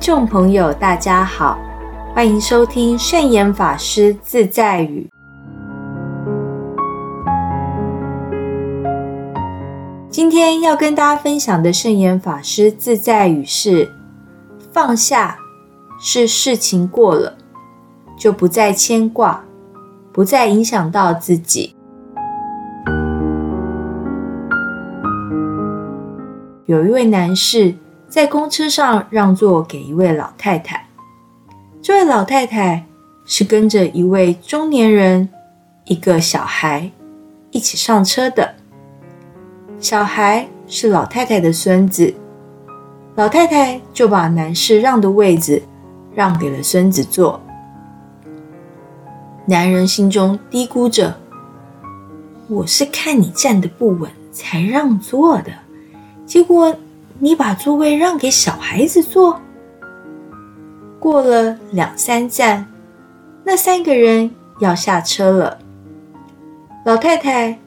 听众朋友，大家好，欢迎收听圣严法师自在语。今天要跟大家分享的圣严法师自在语是：放下是事情过了，就不再牵挂，不再影响到自己。有一位男士。在公车上让座给一位老太太，这位老太太是跟着一位中年人、一个小孩一起上车的。小孩是老太太的孙子，老太太就把男士让的位子让给了孙子坐。男人心中嘀咕着：“我是看你站得不稳才让座的，结果……”你把座位让给小孩子坐。过了两三站，那三个人要下车了。老太太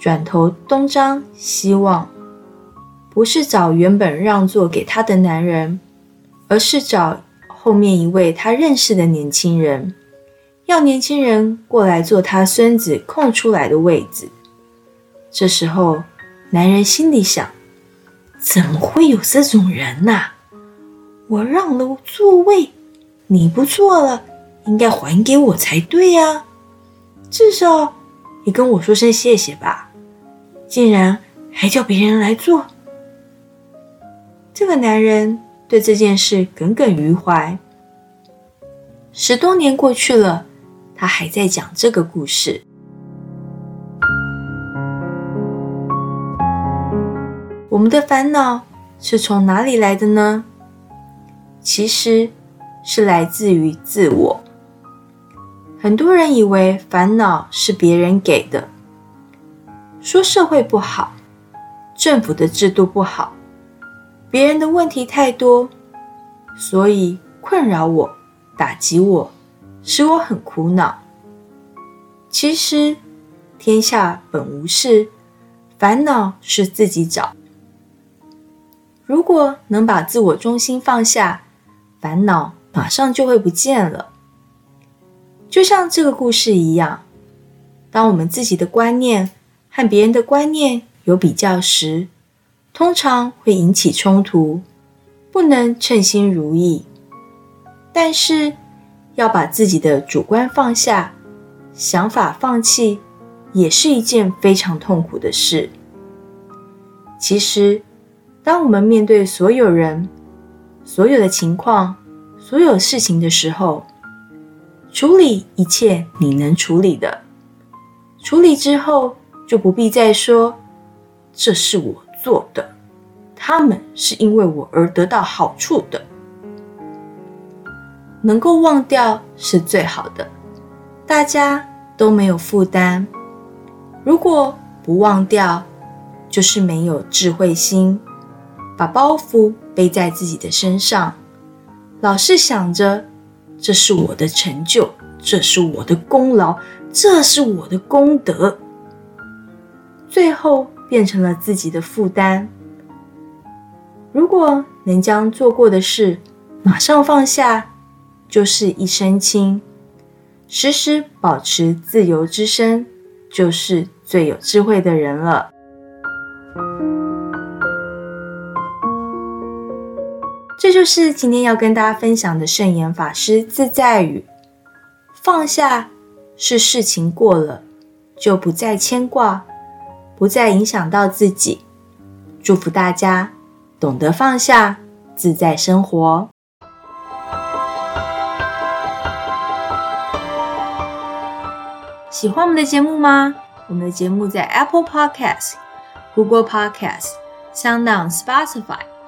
转头东张西望，不是找原本让座给她的男人，而是找后面一位她认识的年轻人，要年轻人过来坐他孙子空出来的位子。这时候，男人心里想。怎么会有这种人呐？我让了座位，你不坐了，应该还给我才对呀。至少你跟我说声谢谢吧。竟然还叫别人来坐。这个男人对这件事耿耿于怀。十多年过去了，他还在讲这个故事。我们的烦恼是从哪里来的呢？其实是来自于自我。很多人以为烦恼是别人给的，说社会不好，政府的制度不好，别人的问题太多，所以困扰我、打击我，使我很苦恼。其实天下本无事，烦恼是自己找。如果能把自我中心放下，烦恼马上就会不见了。就像这个故事一样，当我们自己的观念和别人的观念有比较时，通常会引起冲突，不能称心如意。但是要把自己的主观放下，想法放弃，也是一件非常痛苦的事。其实。当我们面对所有人、所有的情况、所有事情的时候，处理一切你能处理的，处理之后就不必再说这是我做的，他们是因为我而得到好处的，能够忘掉是最好的，大家都没有负担。如果不忘掉，就是没有智慧心。把包袱背在自己的身上，老是想着这是我的成就，这是我的功劳，这是我的功德，最后变成了自己的负担。如果能将做过的事马上放下，就是一身轻；时时保持自由之身，就是最有智慧的人了。这就是今天要跟大家分享的圣严法师自在语：放下是事情过了，就不再牵挂，不再影响到自己。祝福大家懂得放下，自在生活。喜欢我们的节目吗？我们的节目在 Apple Podcast、Google Podcast、SoundOn、Spotify。